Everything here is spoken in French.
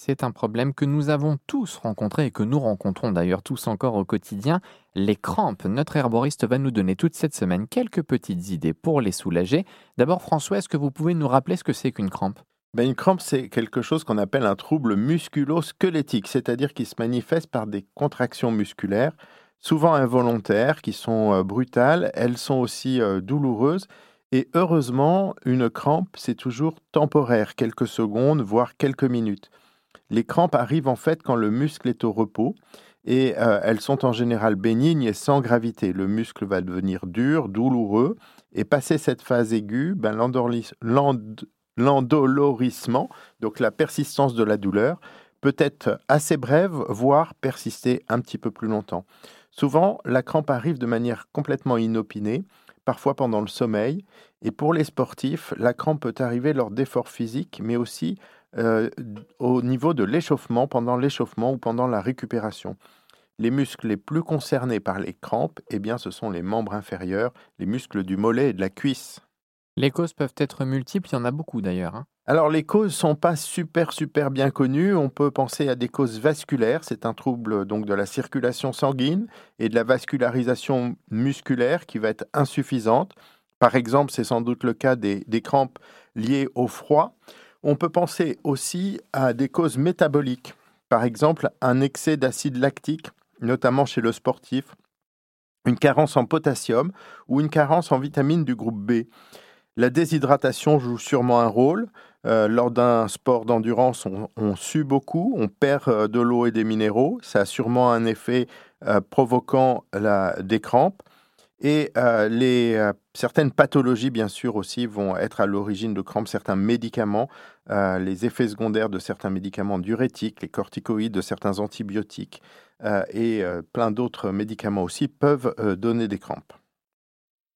C'est un problème que nous avons tous rencontré et que nous rencontrons d'ailleurs tous encore au quotidien, les crampes. Notre herboriste va nous donner toute cette semaine quelques petites idées pour les soulager. D'abord François, est-ce que vous pouvez nous rappeler ce que c'est qu'une crampe? Ben, Une crampe, c'est quelque chose qu'on appelle un trouble musculo-squelettique, c'est-à-dire qui se manifeste par des contractions musculaires, souvent involontaires, qui sont euh, brutales, elles sont aussi euh, douloureuses. Et heureusement, une crampe, c'est toujours temporaire, quelques secondes, voire quelques minutes. Les crampes arrivent en fait quand le muscle est au repos et euh, elles sont en général bénignes et sans gravité. Le muscle va devenir dur, douloureux et passer cette phase aiguë, ben, l'endolorissement, donc la persistance de la douleur, peut être assez brève, voire persister un petit peu plus longtemps. Souvent, la crampe arrive de manière complètement inopinée, parfois pendant le sommeil, et pour les sportifs, la crampe peut arriver lors d'efforts physiques, mais aussi euh, au niveau de l'échauffement, pendant l'échauffement ou pendant la récupération. Les muscles les plus concernés par les crampes, eh bien, ce sont les membres inférieurs, les muscles du mollet et de la cuisse. Les causes peuvent être multiples, il y en a beaucoup d'ailleurs. Hein. Alors les causes sont pas super super bien connues. On peut penser à des causes vasculaires, c'est un trouble donc de la circulation sanguine et de la vascularisation musculaire qui va être insuffisante. Par exemple, c'est sans doute le cas des crampes liées au froid. On peut penser aussi à des causes métaboliques, par exemple un excès d'acide lactique, notamment chez le sportif, une carence en potassium ou une carence en vitamine du groupe B. La déshydratation joue sûrement un rôle. Euh, lors d'un sport d'endurance, on, sue beaucoup, on perd euh, de l'eau et des minéraux. Ça a sûrement un effet euh, provoquant des crampes. Et euh, euh, certaines pathologies, bien sûr, aussi vont être à l'origine de crampes. Certains médicaments, euh, les effets secondaires de certains médicaments diurétiques, les corticoïdes, de certains antibiotiques et plein d'autres médicaments aussi peuvent donner des crampes.